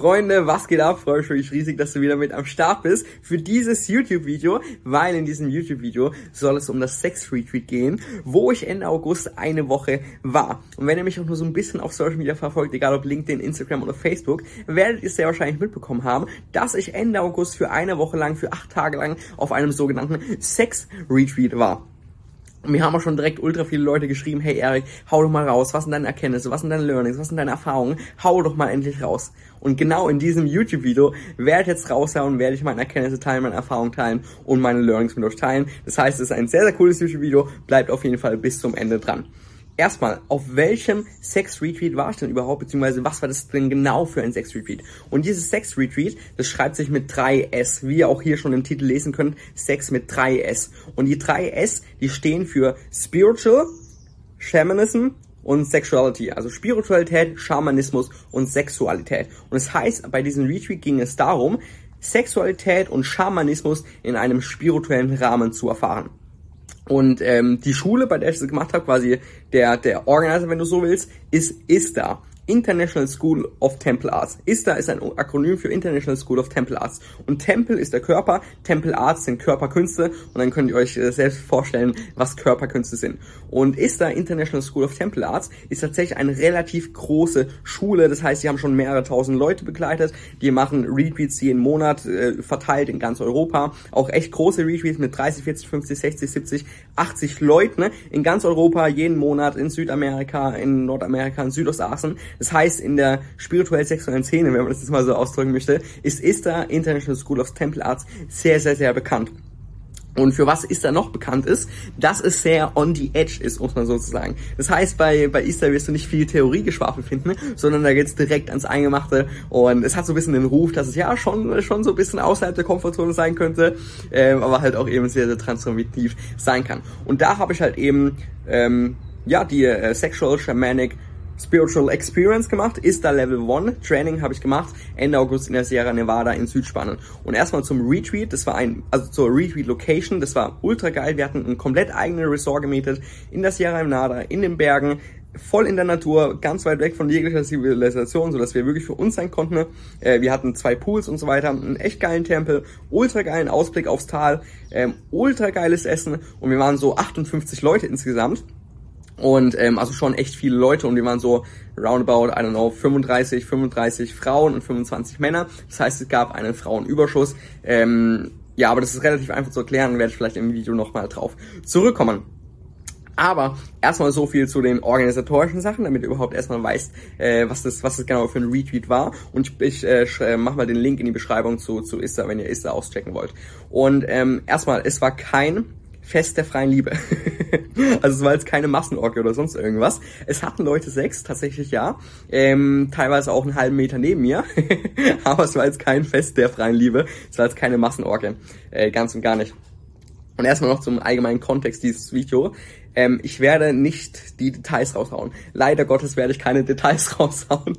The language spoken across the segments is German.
Freunde, was geht ab? Freue mich riesig, dass du wieder mit am Start bist für dieses YouTube-Video, weil in diesem YouTube-Video soll es um das Sex-Retreat gehen, wo ich Ende August eine Woche war. Und wenn ihr mich auch nur so ein bisschen auf Social Media verfolgt, egal ob LinkedIn, Instagram oder Facebook, werdet ihr sehr wahrscheinlich mitbekommen haben, dass ich Ende August für eine Woche lang, für acht Tage lang auf einem sogenannten Sex-Retreat war. Mir haben auch schon direkt ultra viele Leute geschrieben, hey Erik, hau doch mal raus, was sind deine Erkenntnisse, was sind deine Learnings, was sind deine Erfahrungen, hau doch mal endlich raus. Und genau in diesem YouTube-Video werde ich jetzt raushauen, werde ich meine Erkenntnisse teilen, meine Erfahrungen teilen und meine Learnings mit euch teilen. Das heißt, es ist ein sehr, sehr cooles YouTube-Video, bleibt auf jeden Fall bis zum Ende dran erstmal, auf welchem Sex-Retreat war ich denn überhaupt, beziehungsweise was war das denn genau für ein Sex-Retreat? Und dieses Sex-Retreat, das schreibt sich mit 3S, wie ihr auch hier schon im Titel lesen könnt, Sex mit 3S. Und die 3S, die stehen für Spiritual, Shamanism und Sexuality, also Spiritualität, Schamanismus und Sexualität. Und es das heißt, bei diesem Retreat ging es darum, Sexualität und Schamanismus in einem spirituellen Rahmen zu erfahren. Und ähm, die Schule, bei der ich das gemacht habe, quasi der, der Organizer, wenn du so willst, ist ISTA. International School of Temple Arts. ISTA ist ein Akronym für International School of Temple Arts. Und Tempel ist der Körper, Temple Arts sind Körperkünste und dann könnt ihr euch äh, selbst vorstellen, was Körperkünste sind. Und ISTA, International School of Temple Arts, ist tatsächlich eine relativ große Schule. Das heißt, sie haben schon mehrere tausend Leute begleitet. Die machen Retreats jeden Monat äh, verteilt in ganz Europa. Auch echt große Retreats mit 30, 40, 50, 60, 70, 80 Leuten ne? in ganz Europa jeden Monat in Südamerika, in Nordamerika, in Südostasien. Das heißt, in der spirituell-sexuellen Szene, wenn man das jetzt mal so ausdrücken möchte, ist ISTA, International School of Temple Arts, sehr, sehr, sehr bekannt. Und für was ISTA noch bekannt ist, dass es sehr on the edge ist, muss man sozusagen. Das heißt, bei, bei ISTA wirst du nicht viel Theoriegeschwafel finden, sondern da geht's direkt ans Eingemachte und es hat so ein bisschen den Ruf, dass es ja schon, schon so ein bisschen außerhalb der Komfortzone sein könnte, ähm, aber halt auch eben sehr, sehr transformativ sein kann. Und da habe ich halt eben, ähm, ja, die äh, Sexual Shamanic Spiritual Experience gemacht, ist da Level 1. Training habe ich gemacht, Ende August in der Sierra Nevada in Südspanien. Und erstmal zum Retreat, das war ein, also zur Retreat Location, das war ultra geil. Wir hatten ein komplett eigenes Resort gemietet in der Sierra Nevada, in den Bergen, voll in der Natur, ganz weit weg von jeglicher Zivilisation, so dass wir wirklich für uns sein konnten. Äh, wir hatten zwei Pools und so weiter, einen echt geilen Tempel, ultra geilen Ausblick aufs Tal, ähm, ultra geiles Essen und wir waren so 58 Leute insgesamt. Und ähm, also schon echt viele Leute und wir waren so roundabout, I don't know, 35, 35 Frauen und 25 Männer. Das heißt, es gab einen Frauenüberschuss. Ähm, ja, aber das ist relativ einfach zu erklären, werde ich vielleicht im Video nochmal drauf zurückkommen. Aber erstmal so viel zu den organisatorischen Sachen, damit ihr überhaupt erstmal weißt, äh, was, das, was das genau für ein Retweet war. Und ich, ich äh, mach mal den Link in die Beschreibung zu, zu Ista, wenn ihr Ista auschecken wollt. Und ähm, erstmal, es war kein Fest der freien Liebe. also es war jetzt keine Massenorgie oder sonst irgendwas. Es hatten Leute Sex, tatsächlich ja. Ähm, teilweise auch einen halben Meter neben mir. Aber es war jetzt kein Fest der freien Liebe. Es war jetzt keine Massenorgie. Äh, ganz und gar nicht. Und erstmal noch zum allgemeinen Kontext dieses Video. Ähm, ich werde nicht die Details raushauen. Leider Gottes werde ich keine Details raushauen.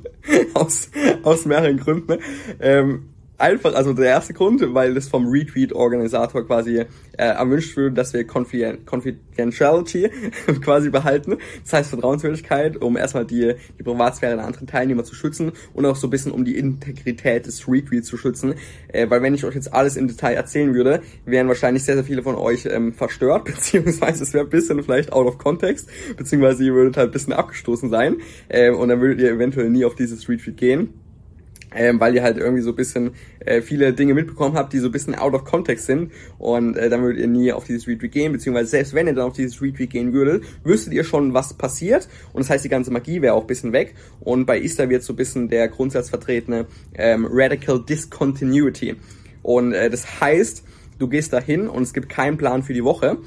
aus, aus mehreren Gründen. Ähm, einfach, also der erste Grund, weil es vom Retweet-Organisator quasi äh, erwünscht wird, dass wir Confidentiality quasi behalten. Das heißt Vertrauenswürdigkeit, um erstmal die, die Privatsphäre der anderen Teilnehmer zu schützen und auch so ein bisschen um die Integrität des Retweets zu schützen. Äh, weil wenn ich euch jetzt alles im Detail erzählen würde, wären wahrscheinlich sehr, sehr viele von euch ähm, verstört, beziehungsweise es wäre ein bisschen vielleicht out of context, beziehungsweise ihr würdet halt ein bisschen abgestoßen sein äh, und dann würdet ihr eventuell nie auf dieses Retweet gehen ähm, weil ihr halt irgendwie so ein bisschen äh, viele Dinge mitbekommen habt, die so ein bisschen out of context sind. Und äh, dann würdet ihr nie auf dieses Retweet gehen, beziehungsweise selbst wenn ihr dann auf dieses Retweet gehen würdet, wüsstet ihr schon, was passiert. Und das heißt, die ganze Magie wäre auch ein bisschen weg. Und bei Easter wird so ein bisschen der Grundsatz vertretene ähm, Radical Discontinuity. Und äh, das heißt, du gehst dahin und es gibt keinen Plan für die Woche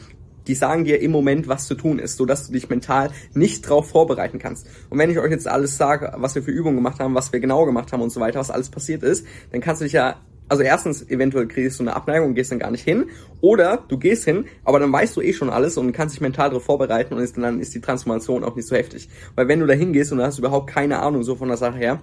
die sagen dir im Moment, was zu tun ist, so dass du dich mental nicht drauf vorbereiten kannst. Und wenn ich euch jetzt alles sage, was wir für Übungen gemacht haben, was wir genau gemacht haben und so weiter, was alles passiert ist, dann kannst du dich ja also erstens, eventuell kriegst du eine Abneigung und gehst dann gar nicht hin. Oder du gehst hin, aber dann weißt du eh schon alles und kannst dich mental darauf vorbereiten und ist, dann ist die Transformation auch nicht so heftig. Weil wenn du da hingehst und hast überhaupt keine Ahnung so von der Sache her,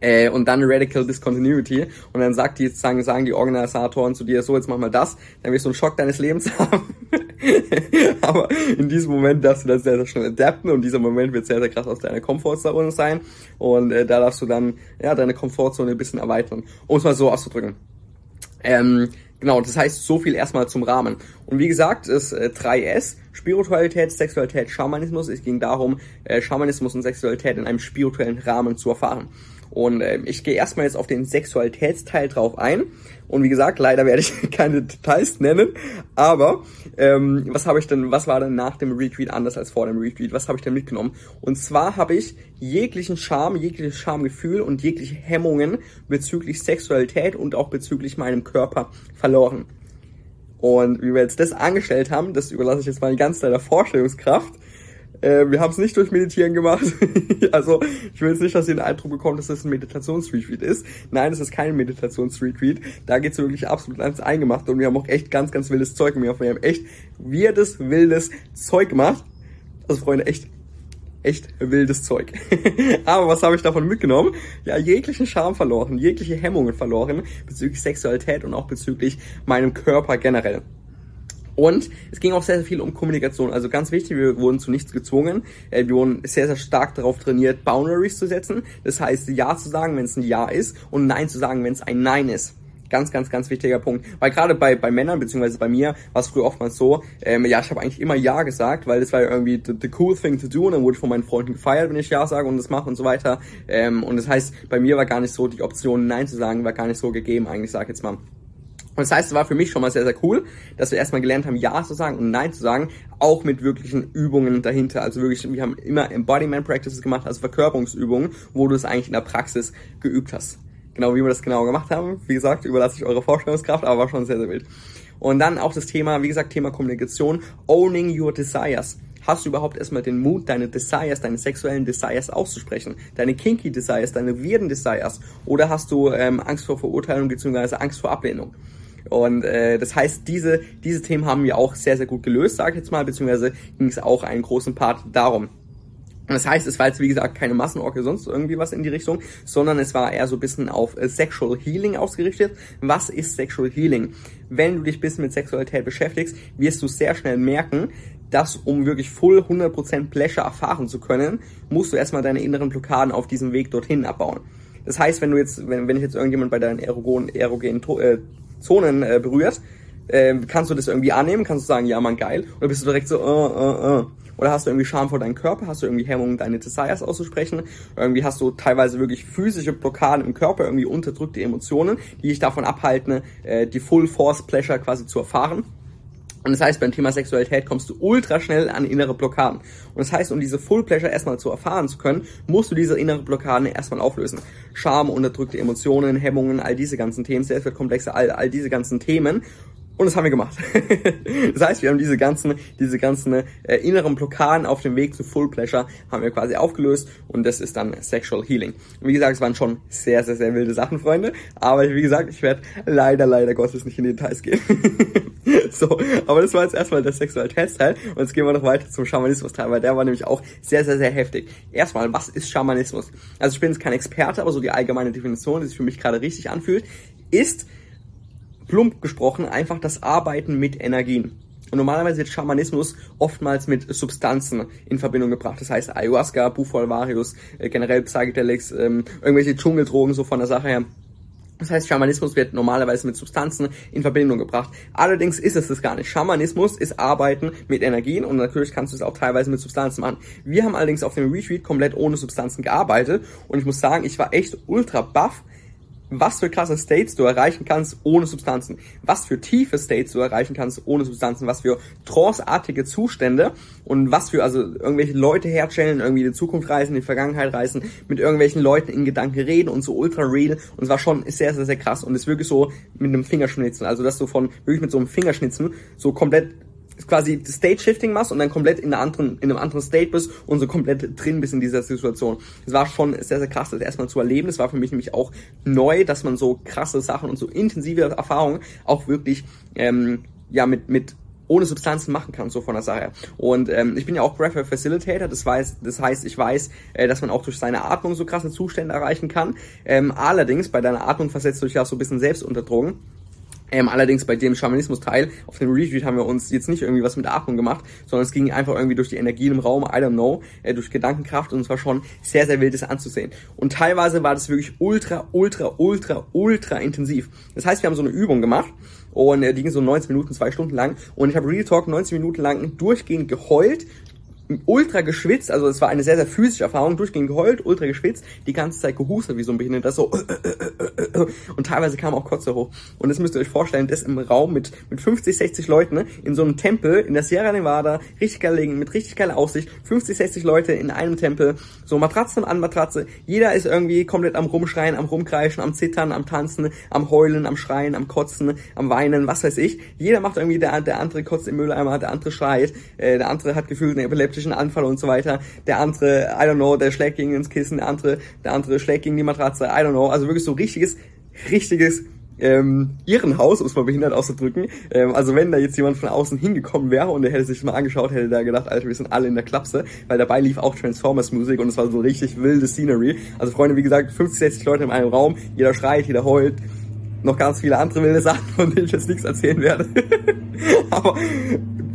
äh, und dann Radical Discontinuity und dann sagt die, sagen, sagen die Organisatoren zu dir, so jetzt mach mal das, dann wirst du einen Schock deines Lebens haben Aber in diesem Moment darfst du das sehr, sehr schnell adapten und dieser Moment wird sehr, sehr krass aus deiner Komfortzone sein. Und äh, da darfst du dann ja deine Komfortzone ein bisschen erweitern, um es mal so auszudrücken. Ähm, genau, das heißt so viel erstmal zum Rahmen. Und wie gesagt, ist äh, 3S, Spiritualität, Sexualität, Schamanismus. Es ging darum, äh, Schamanismus und Sexualität in einem spirituellen Rahmen zu erfahren. Und äh, ich gehe erstmal jetzt auf den Sexualitätsteil drauf ein. Und wie gesagt, leider werde ich keine Details nennen. Aber ähm, was habe ich denn, was war denn nach dem Retweet anders als vor dem Retweet? Was habe ich denn mitgenommen? Und zwar habe ich jeglichen Charme, jegliches Schamgefühl und jegliche Hemmungen bezüglich Sexualität und auch bezüglich meinem Körper verloren. Und wie wir jetzt das angestellt haben, das überlasse ich jetzt mal ganz deiner Vorstellungskraft. Äh, wir haben es nicht durch Meditieren gemacht. also ich will jetzt nicht, dass ihr den Eindruck bekommt, dass das ein Meditationsretreat ist. Nein, es ist kein Meditationsretreat. Da geht's wirklich absolut ans Eingemachte und wir haben auch echt ganz, ganz wildes Zeug gemacht. Wir haben echt weirdes, wildes Zeug gemacht. Also Freunde, echt echt wildes Zeug. Aber was habe ich davon mitgenommen? Ja, jeglichen Charme verloren, jegliche Hemmungen verloren bezüglich Sexualität und auch bezüglich meinem Körper generell. Und es ging auch sehr, sehr viel um Kommunikation. Also ganz wichtig, wir wurden zu nichts gezwungen. Äh, wir wurden sehr, sehr stark darauf trainiert, Boundaries zu setzen. Das heißt, Ja zu sagen, wenn es ein Ja ist und Nein zu sagen, wenn es ein Nein ist. Ganz, ganz, ganz wichtiger Punkt. Weil gerade bei, bei Männern, beziehungsweise bei mir, war es früher oftmals so, ähm, ja, ich habe eigentlich immer Ja gesagt, weil das war irgendwie the, the, cool thing to do und dann wurde ich von meinen Freunden gefeiert, wenn ich Ja sage und das mache und so weiter. Ähm, und das heißt, bei mir war gar nicht so, die Option Nein zu sagen, war gar nicht so gegeben, eigentlich, sag ich jetzt mal. Das heißt, es war für mich schon mal sehr, sehr cool, dass wir erstmal gelernt haben, Ja zu sagen und Nein zu sagen, auch mit wirklichen Übungen dahinter. Also wirklich, wir haben immer Embodiment Practices gemacht, also Verkörperungsübungen, wo du es eigentlich in der Praxis geübt hast. Genau, wie wir das genau gemacht haben, wie gesagt, überlasse ich eure Vorstellungskraft, aber war schon sehr, sehr wild. Und dann auch das Thema, wie gesagt, Thema Kommunikation, owning your desires. Hast du überhaupt erstmal den Mut, deine Desires, deine sexuellen Desires auszusprechen? Deine kinky Desires, deine weirden Desires? Oder hast du ähm, Angst vor Verurteilung bzw. Angst vor Ablehnung? Und äh, das heißt, diese, diese Themen haben wir auch sehr, sehr gut gelöst, sage ich jetzt mal, beziehungsweise ging es auch einen großen Part darum. Das heißt, es war jetzt wie gesagt keine Massenorgie, sonst irgendwie was in die Richtung, sondern es war eher so ein bisschen auf äh, Sexual Healing ausgerichtet. Was ist Sexual Healing? Wenn du dich ein bisschen mit Sexualität beschäftigst, wirst du sehr schnell merken, dass um wirklich full 100% Pleasure erfahren zu können, musst du erstmal deine inneren Blockaden auf diesem Weg dorthin abbauen. Das heißt, wenn du jetzt, wenn, wenn ich jetzt irgendjemand bei deinen erogenen, erogenen äh, Zonen äh, berührt, äh, kannst du das irgendwie annehmen, kannst du sagen, ja man, geil, oder bist du direkt so, uh, uh, uh. Oder hast du irgendwie Scham vor deinem Körper, hast du irgendwie Hemmungen, deine Desires auszusprechen, irgendwie hast du teilweise wirklich physische Blockaden im Körper, irgendwie unterdrückte Emotionen, die dich davon abhalten, äh, die Full Force Pleasure quasi zu erfahren. Und das heißt, beim Thema Sexualität kommst du ultra schnell an innere Blockaden. Und das heißt, um diese Full Pleasure erstmal zu erfahren zu können, musst du diese innere Blockaden erstmal auflösen. Scham, unterdrückte Emotionen, Hemmungen, all diese ganzen Themen, Selbstwertkomplexe, all, all diese ganzen Themen. Und das haben wir gemacht. das heißt, wir haben diese ganzen, diese ganzen äh, inneren Blockaden auf dem Weg zu Full Pleasure haben wir quasi aufgelöst und das ist dann Sexual Healing. Und wie gesagt, es waren schon sehr, sehr, sehr wilde Sachen, Freunde. Aber wie gesagt, ich werde leider, leider Gottes nicht in die Details gehen. so, aber das war jetzt erstmal der Sexualitätsteil und jetzt gehen wir noch weiter zum Schamanismus-Teil, weil der war nämlich auch sehr, sehr, sehr heftig. Erstmal, was ist Schamanismus? Also ich bin jetzt kein Experte, aber so die allgemeine Definition, die sich für mich gerade richtig anfühlt, ist plump gesprochen einfach das Arbeiten mit Energien. Und normalerweise wird Schamanismus oftmals mit Substanzen in Verbindung gebracht. Das heißt Ayahuasca, Bufalvarius, äh, generell Psychedelics, ähm, irgendwelche Dschungeldrogen so von der Sache her. Das heißt, Schamanismus wird normalerweise mit Substanzen in Verbindung gebracht. Allerdings ist es das gar nicht. Schamanismus ist Arbeiten mit Energien und natürlich kannst du es auch teilweise mit Substanzen machen. Wir haben allerdings auf dem Retreat komplett ohne Substanzen gearbeitet und ich muss sagen, ich war echt ultra baff, was für krasse States du erreichen kannst ohne Substanzen, was für tiefe States du erreichen kannst ohne Substanzen, was für tranceartige Zustände und was für also irgendwelche Leute herstellen, irgendwie in die Zukunft reisen, in die Vergangenheit reisen, mit irgendwelchen Leuten in Gedanken reden und so ultra real. Und es war schon sehr, sehr, sehr krass und ist wirklich so mit einem Fingerschnitzen, also dass du von wirklich mit so einem Fingerschnitzen so komplett quasi State-Shifting machst und dann komplett in, einer anderen, in einem anderen State bist und so komplett drin bist in dieser Situation. Es war schon sehr, sehr krass, das erstmal zu erleben. Es war für mich nämlich auch neu, dass man so krasse Sachen und so intensive Erfahrungen auch wirklich ähm, ja mit, mit ohne Substanzen machen kann, so von der Sache. Und ähm, ich bin ja auch Breath Facilitator, das, weiß, das heißt, ich weiß, äh, dass man auch durch seine Atmung so krasse Zustände erreichen kann. Ähm, allerdings, bei deiner Atmung versetzt du dich ja so ein bisschen selbst unter Drogen. Ähm, allerdings bei dem Schamanismus-Teil auf dem Retweet haben wir uns jetzt nicht irgendwie was mit Atmung gemacht, sondern es ging einfach irgendwie durch die Energien im Raum, I don't know, äh, durch Gedankenkraft und es war schon sehr, sehr wild, das anzusehen. Und teilweise war das wirklich ultra, ultra, ultra, ultra intensiv. Das heißt, wir haben so eine Übung gemacht und äh, die ging so 19 Minuten, zwei Stunden lang und ich habe Real Talk 19 Minuten lang durchgehend geheult ultra geschwitzt, also es war eine sehr, sehr physische Erfahrung, durchgehend geheult, ultra geschwitzt, die ganze Zeit gehustet wie so ein Behinderter, so und teilweise kam auch Kotze hoch. Und das müsst ihr euch vorstellen, das im Raum mit, mit 50, 60 Leuten, ne, in so einem Tempel in der Sierra Nevada, richtig geil liegen, mit richtig geiler Aussicht, 50, 60 Leute in einem Tempel, so Matratzen an Matratze, jeder ist irgendwie komplett am Rumschreien, am Rumkreischen, am Zittern, am Tanzen, am Heulen, am Schreien, am Kotzen, am Weinen, was weiß ich. Jeder macht irgendwie, der, der andere kotzt im Mülleimer, der andere schreit, äh, der andere hat gefühlt eine epileptische epileptischen Anfall und so weiter. Der andere, I don't know, der schlägt gegen ins Kissen, der andere, der andere schlägt gegen die Matratze, I don't know. Also wirklich so richtiges, richtiges ähm, Irrenhaus, um es mal behindert auszudrücken. Ähm, also wenn da jetzt jemand von außen hingekommen wäre und der hätte sich mal angeschaut, hätte der gedacht, Alter, wir sind alle in der Klapse, weil dabei lief auch Transformers Musik und es war so richtig wilde Scenery. Also Freunde, wie gesagt, 50, 60 Leute in einem Raum, jeder schreit, jeder heult, noch ganz viele andere wilde Sachen, von denen ich jetzt nichts erzählen werde. Aber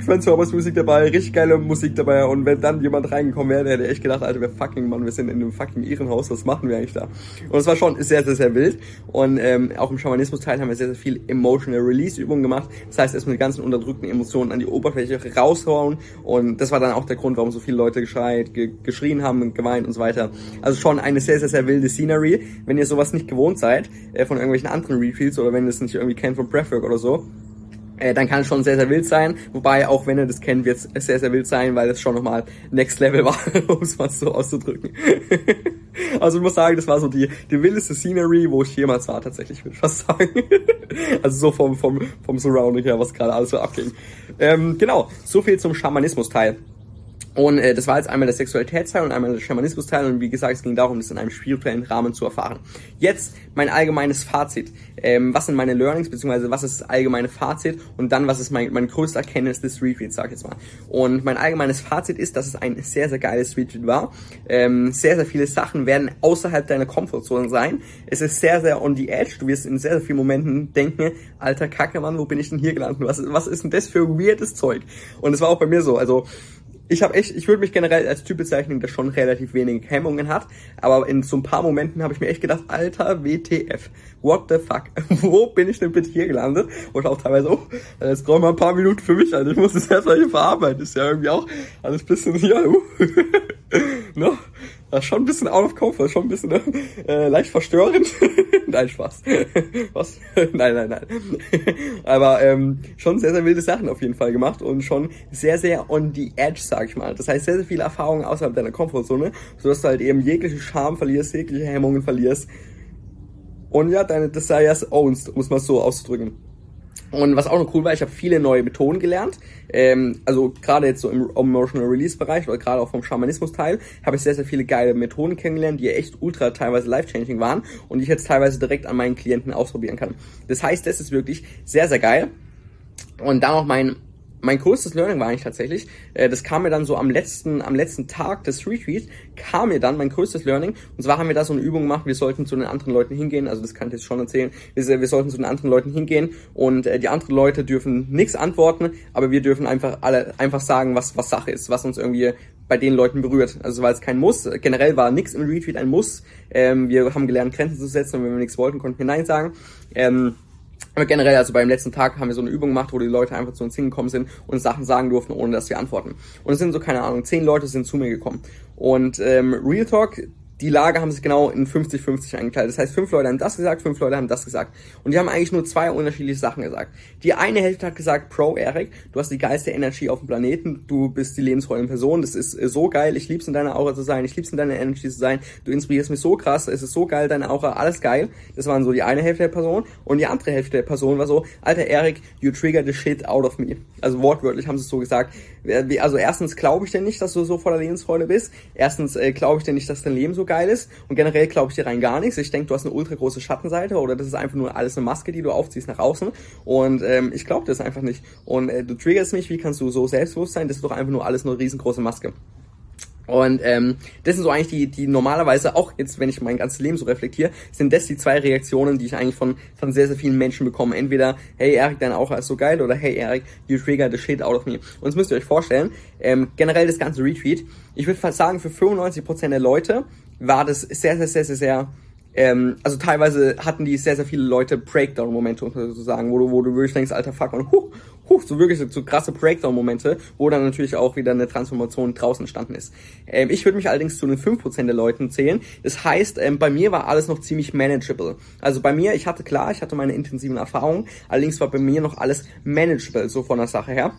Transformers Musik dabei, richtig geile Musik dabei und wenn dann jemand reingekommen wäre, der hätte echt gedacht, Alter, wir fucking Mann, wir sind in einem fucking Ehrenhaus, was machen wir eigentlich da? Und es war schon sehr, sehr, sehr wild und ähm, auch im Schamanismus-Teil haben wir sehr, sehr viel Emotional Release-Übungen gemacht. Das heißt, erstmal die ganzen unterdrückten Emotionen an die Oberfläche raushauen und das war dann auch der Grund, warum so viele Leute geschreit, ge geschrien haben, geweint und so weiter. Also schon eine sehr, sehr, sehr wilde Scenery. Wenn ihr sowas nicht gewohnt seid, äh, von irgendwelchen anderen Retreats oder wenn ihr es nicht irgendwie kennt von Breathwork oder so, äh, dann kann es schon sehr, sehr wild sein. Wobei, auch wenn ihr das kennt, wird es sehr, sehr wild sein, weil es schon nochmal Next Level war, um es mal so auszudrücken. also ich muss sagen, das war so die, die wildeste Scenery, wo ich jemals war, tatsächlich, würde ich fast sagen. also so vom, vom, vom Surrounding her, was gerade alles so abging. Ähm, genau, so viel zum Schamanismus-Teil. Und äh, das war jetzt einmal der Sexualitätsteil und einmal der Schamanismus-Teil und wie gesagt, es ging darum, das in einem spirituellen Rahmen zu erfahren. Jetzt mein allgemeines Fazit. Ähm, was sind meine Learnings, beziehungsweise was ist das allgemeine Fazit und dann was ist mein, mein größter Erkenntnis des Retreats, sag ich jetzt mal. Und mein allgemeines Fazit ist, dass es ein sehr, sehr geiles Retreat war. Ähm, sehr, sehr viele Sachen werden außerhalb deiner Komfortzone sein. Es ist sehr, sehr on the edge. Du wirst in sehr, sehr vielen Momenten denken, alter Kacke, Mann, wo bin ich denn hier gelandet? Was, was ist denn das für weirdes Zeug? Und es war auch bei mir so. Also ich habe echt, ich würde mich generell als Typ bezeichnen, der schon relativ wenige Hemmungen hat, aber in so ein paar Momenten habe ich mir echt gedacht, alter WTF, what the fuck, wo bin ich denn bitte hier gelandet? Und auch teilweise, oh, jetzt brauchen wir ein paar Minuten für mich, also ich muss das erstmal hier verarbeiten, ist ja irgendwie auch alles bisschen, ja, uh, ne? Das ist schon ein bisschen out of comfort, schon ein bisschen äh, leicht verstörend. nein, Spaß. Was? nein, nein, nein. Aber ähm, schon sehr, sehr wilde Sachen auf jeden Fall gemacht und schon sehr, sehr on the edge, sag ich mal. Das heißt, sehr, sehr viele Erfahrungen außerhalb deiner Komfortzone, sodass du halt eben jegliche Charme verlierst, jegliche Hemmungen verlierst und ja, deine Desires ownst, um es mal so auszudrücken. Und was auch noch cool war, ich habe viele neue Methoden gelernt. Ähm, also gerade jetzt so im Emotional Release Bereich oder gerade auch vom Schamanismus Teil habe ich sehr, sehr viele geile Methoden kennengelernt, die echt ultra teilweise life-changing waren und die ich jetzt teilweise direkt an meinen Klienten ausprobieren kann. Das heißt, das ist wirklich sehr, sehr geil. Und dann noch mein mein größtes Learning war eigentlich tatsächlich, äh, das kam mir dann so am letzten, am letzten Tag des Retreats, kam mir dann mein größtes Learning. Und zwar haben wir da so eine Übung gemacht, wir sollten zu den anderen Leuten hingehen, also das kann ich jetzt schon erzählen, wir, wir sollten zu den anderen Leuten hingehen und äh, die anderen Leute dürfen nichts antworten, aber wir dürfen einfach alle einfach sagen, was, was Sache ist, was uns irgendwie bei den Leuten berührt. Also weil es kein Muss. Generell war nichts im Retreat ein Muss. Ähm, wir haben gelernt, Grenzen zu setzen und wenn wir nichts wollten, konnten wir Nein sagen. Ähm, aber generell, also beim letzten Tag haben wir so eine Übung gemacht, wo die Leute einfach zu uns hingekommen sind und Sachen sagen durften, ohne dass wir antworten. Und es sind so, keine Ahnung, zehn Leute sind zu mir gekommen. Und ähm, Real Talk, die Lager haben sich genau in 50-50 eingeteilt. Das heißt, fünf Leute haben das gesagt, fünf Leute haben das gesagt. Und die haben eigentlich nur zwei unterschiedliche Sachen gesagt. Die eine Hälfte hat gesagt, Pro Eric, du hast die geilste Energie auf dem Planeten, du bist die lebensfreundliche Person, das ist äh, so geil, ich lieb's in deiner Aura zu sein, ich lieb's in deiner Energy zu sein, du inspirierst mich so krass, es ist so geil, deine Aura, alles geil. Das waren so die eine Hälfte der Person. Und die andere Hälfte der Person war so, alter Eric, you trigger the shit out of me. Also wortwörtlich haben sie es so gesagt. Also erstens glaube ich dir nicht, dass du so voller Lebensfreude bist. Erstens äh, glaube ich dir nicht, dass dein Leben so geil ist. Und generell glaube ich dir rein gar nichts. Ich denke, du hast eine ultra große Schattenseite oder das ist einfach nur alles eine Maske, die du aufziehst nach außen. Und ähm, ich glaube das einfach nicht. Und äh, du triggerst mich, wie kannst du so selbstbewusst sein? Das ist doch einfach nur alles eine riesengroße Maske. Und ähm, das sind so eigentlich die, die normalerweise, auch jetzt, wenn ich mein ganzes Leben so reflektiere, sind das die zwei Reaktionen, die ich eigentlich von, von sehr, sehr vielen Menschen bekomme. Entweder, hey Erik, dein Aura ist so geil, oder hey Erik, you trigger the shit out of me. Und das müsst ihr euch vorstellen, ähm, generell das ganze Retweet, ich würde fast sagen, für 95% der Leute war das sehr, sehr, sehr, sehr, sehr ähm, also teilweise hatten die sehr, sehr viele Leute Breakdown-Momente, sozusagen, wo du, wo du wirklich denkst, alter Fuck, man, huh, huh, so wirklich so, so krasse Breakdown-Momente, wo dann natürlich auch wieder eine Transformation draußen entstanden ist. Ähm, ich würde mich allerdings zu den 5% der Leuten zählen. Das heißt, ähm, bei mir war alles noch ziemlich manageable. Also bei mir, ich hatte klar, ich hatte meine intensiven Erfahrungen, allerdings war bei mir noch alles manageable, so von der Sache her.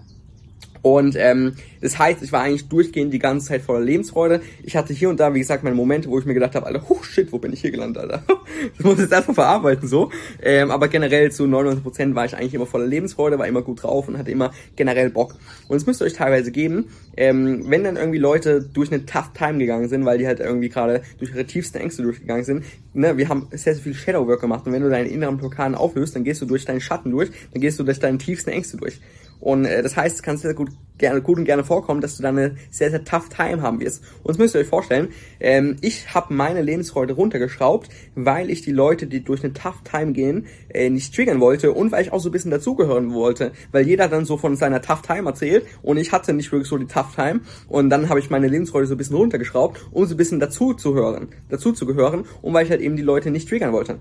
Und ähm, das heißt, ich war eigentlich durchgehend die ganze Zeit voller Lebensfreude. Ich hatte hier und da, wie gesagt, meine Momente, wo ich mir gedacht habe, Alter, huch, shit, wo bin ich hier gelandet, Alter? Das muss ich jetzt erstmal verarbeiten, so. Ähm, aber generell zu 99% war ich eigentlich immer voller Lebensfreude, war immer gut drauf und hatte immer generell Bock. Und es müsst ihr euch teilweise geben, ähm, wenn dann irgendwie Leute durch eine Tough Time gegangen sind, weil die halt irgendwie gerade durch ihre tiefsten Ängste durchgegangen sind, ne, wir haben sehr, sehr viel Shadowwork gemacht und wenn du deine inneren Blockaden auflöst, dann gehst du durch deinen Schatten durch, dann gehst du durch deine tiefsten Ängste durch. Und äh, das heißt, es kann sehr gut, gerne, gut und gerne vorkommen, dass du dann eine sehr, sehr tough Time haben wirst. Und das müsst ihr euch vorstellen, ähm, ich habe meine Lebensfreude runtergeschraubt, weil ich die Leute, die durch eine tough Time gehen, äh, nicht triggern wollte und weil ich auch so ein bisschen dazugehören wollte. Weil jeder dann so von seiner tough Time erzählt und ich hatte nicht wirklich so die tough Time. Und dann habe ich meine Lebensfreude so ein bisschen runtergeschraubt, um so ein bisschen dazu zu hören, dazu zu gehören und weil ich halt eben die Leute nicht triggern wollte.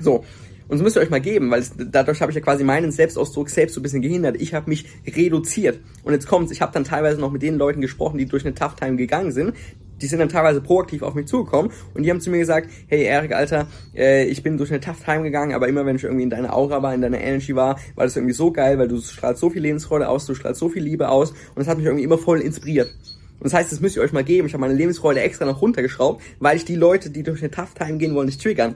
So, und das müsst ihr euch mal geben, weil es, dadurch habe ich ja quasi meinen Selbstausdruck selbst so ein bisschen gehindert. Ich habe mich reduziert. Und jetzt kommt's, ich habe dann teilweise noch mit den Leuten gesprochen, die durch eine Tough Time gegangen sind. Die sind dann teilweise proaktiv auf mich zugekommen und die haben zu mir gesagt, hey Erik, Alter, äh, ich bin durch eine Tough Time gegangen, aber immer wenn ich irgendwie in deiner Aura war, in deiner Energy war, war das irgendwie so geil, weil du strahlst so viel Lebensfreude aus, du strahlst so viel Liebe aus und das hat mich irgendwie immer voll inspiriert. Und das heißt, das müsst ihr euch mal geben. Ich habe meine Lebensfreude extra noch runtergeschraubt, weil ich die Leute, die durch eine Tough Time gehen wollen, nicht triggern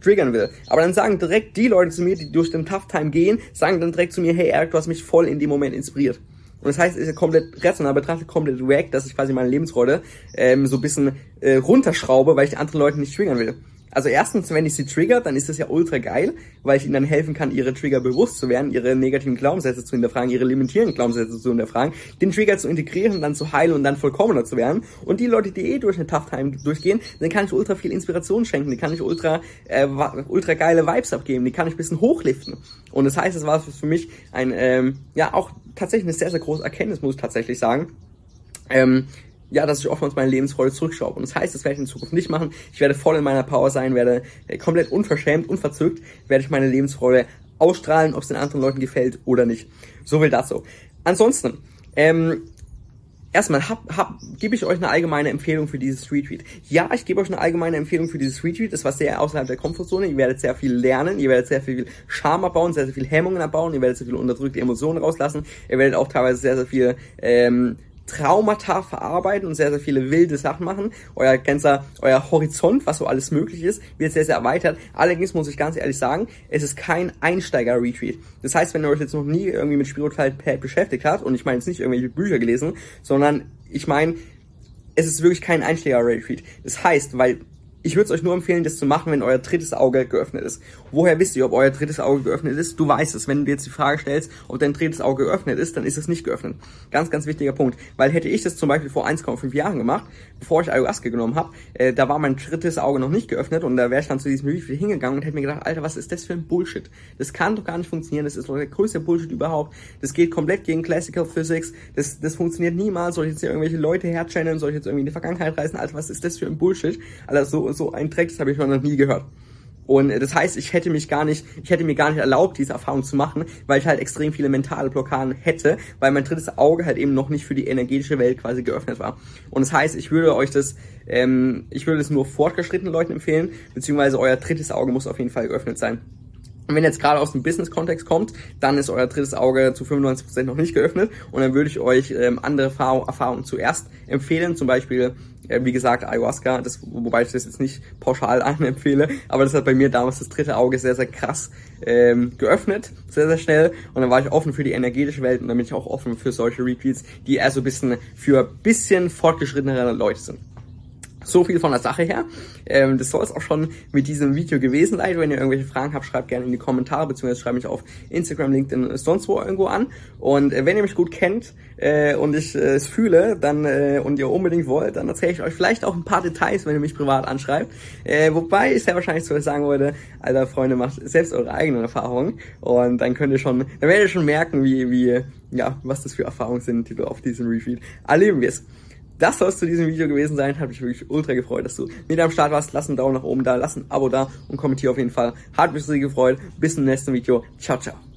triggern will. Aber dann sagen direkt die Leute zu mir, die durch den Tough Time gehen, sagen dann direkt zu mir, hey Eric, du hast mich voll in dem Moment inspiriert. Und das heißt, es ist komplett rational betrachtet, komplett react, dass ich quasi meine Lebensfreude ähm, so bisschen äh, runterschraube, weil ich die anderen Leute nicht triggern will. Also erstens, wenn ich sie trigger, dann ist das ja ultra geil, weil ich ihnen dann helfen kann, ihre Trigger bewusst zu werden, ihre negativen Glaubenssätze zu hinterfragen, ihre limitierenden Glaubenssätze zu hinterfragen, den Trigger zu integrieren, dann zu heilen und dann vollkommener zu werden. Und die Leute, die eh durch eine Tough Time durchgehen, dann kann ich ultra viel Inspiration schenken, die kann ich ultra, äh, ultra geile Vibes abgeben, die kann ich ein bisschen hochliften. Und das heißt, es war für mich ein, ähm, ja, auch tatsächlich eine sehr, sehr große Erkenntnis, muss ich tatsächlich sagen. Ähm, ja, dass ich oftmals meine Lebensfreude zurückschraube. Und das heißt, das werde ich in Zukunft nicht machen. Ich werde voll in meiner Power sein, werde äh, komplett unverschämt, unverzückt, werde ich meine Lebensfreude ausstrahlen, ob es den anderen Leuten gefällt oder nicht. So will das so. Ansonsten, ähm, erstmal hab, hab, gebe ich euch eine allgemeine Empfehlung für dieses Retweet. Ja, ich gebe euch eine allgemeine Empfehlung für dieses Retweet. Das war sehr außerhalb der Komfortzone. Ihr werdet sehr viel lernen, ihr werdet sehr viel Scham abbauen, sehr, sehr viel Hemmungen abbauen, ihr werdet sehr viel unterdrückte Emotionen rauslassen, ihr werdet auch teilweise sehr, sehr viel ähm, Traumata verarbeiten und sehr, sehr viele wilde Sachen machen. Euer ganzer, euer Horizont, was so alles möglich ist, wird sehr, sehr erweitert. Allerdings muss ich ganz ehrlich sagen, es ist kein Einsteiger-Retreat. Das heißt, wenn ihr euch jetzt noch nie irgendwie mit Spiritualität beschäftigt habt, und ich meine jetzt nicht irgendwelche Bücher gelesen, sondern ich meine, es ist wirklich kein Einsteiger-Retreat. Das heißt, weil ich würde es euch nur empfehlen, das zu machen, wenn euer drittes Auge geöffnet ist. Woher wisst ihr, ob euer drittes Auge geöffnet ist? Du weißt es. Wenn du dir jetzt die Frage stellst, ob dein drittes Auge geöffnet ist, dann ist es nicht geöffnet. Ganz, ganz wichtiger Punkt. Weil hätte ich das zum Beispiel vor 1,5 Jahren gemacht, bevor ich Ayahuasca genommen habe, äh, da war mein drittes Auge noch nicht geöffnet und da wäre ich dann zu diesem Review hingegangen und hätte mir gedacht, Alter, was ist das für ein Bullshit? Das kann doch gar nicht funktionieren. Das ist doch der größte Bullshit überhaupt. Das geht komplett gegen Classical Physics. Das, das funktioniert niemals. Soll ich jetzt hier irgendwelche Leute herchanneln? Soll ich jetzt irgendwie in die Vergangenheit reisen? Alter, was ist das für ein Bullshit? Alter, so, so ein Dreck, das habe ich noch nie gehört. Und das heißt, ich hätte mich gar nicht, ich hätte mir gar nicht erlaubt, diese Erfahrung zu machen, weil ich halt extrem viele mentale Blockaden hätte, weil mein drittes Auge halt eben noch nicht für die energetische Welt quasi geöffnet war. Und das heißt, ich würde euch das, ähm, ich würde es nur fortgeschrittenen Leuten empfehlen, beziehungsweise euer drittes Auge muss auf jeden Fall geöffnet sein. Und wenn jetzt gerade aus dem Business-Kontext kommt, dann ist euer drittes Auge zu 95% noch nicht geöffnet und dann würde ich euch ähm, andere Erfahrungen zuerst empfehlen, zum Beispiel, äh, wie gesagt, Ayahuasca, das, wobei ich das jetzt nicht pauschal empfehle, aber das hat bei mir damals das dritte Auge sehr, sehr krass ähm, geöffnet, sehr, sehr schnell und dann war ich offen für die energetische Welt und dann bin ich auch offen für solche Retweets, die eher so ein bisschen für bisschen fortgeschrittenere Leute sind. So viel von der Sache her. Ähm, das soll es auch schon mit diesem Video gewesen sein. Wenn ihr irgendwelche Fragen habt, schreibt gerne in die Kommentare, beziehungsweise schreibt mich auf Instagram, LinkedIn, sonst wo irgendwo an. Und äh, wenn ihr mich gut kennt äh, und ich äh, es fühle, dann äh, und ihr unbedingt wollt, dann erzähle ich euch vielleicht auch ein paar Details, wenn ihr mich privat anschreibt. Äh, wobei ich sehr wahrscheinlich zu euch sagen würde, alter Freunde, macht selbst eure eigenen Erfahrungen und dann könnt ihr schon, dann werdet ihr schon merken, wie, wie, ja, was das für Erfahrungen sind, die du auf diesem Retreat erleben wirst. Das soll es zu diesem Video gewesen sein. Hat mich wirklich ultra gefreut, dass du mit am Start warst. Lass einen Daumen nach oben da, lass ein Abo da und kommentier auf jeden Fall. Hat mich sehr gefreut. Bis zum nächsten Video. Ciao, ciao.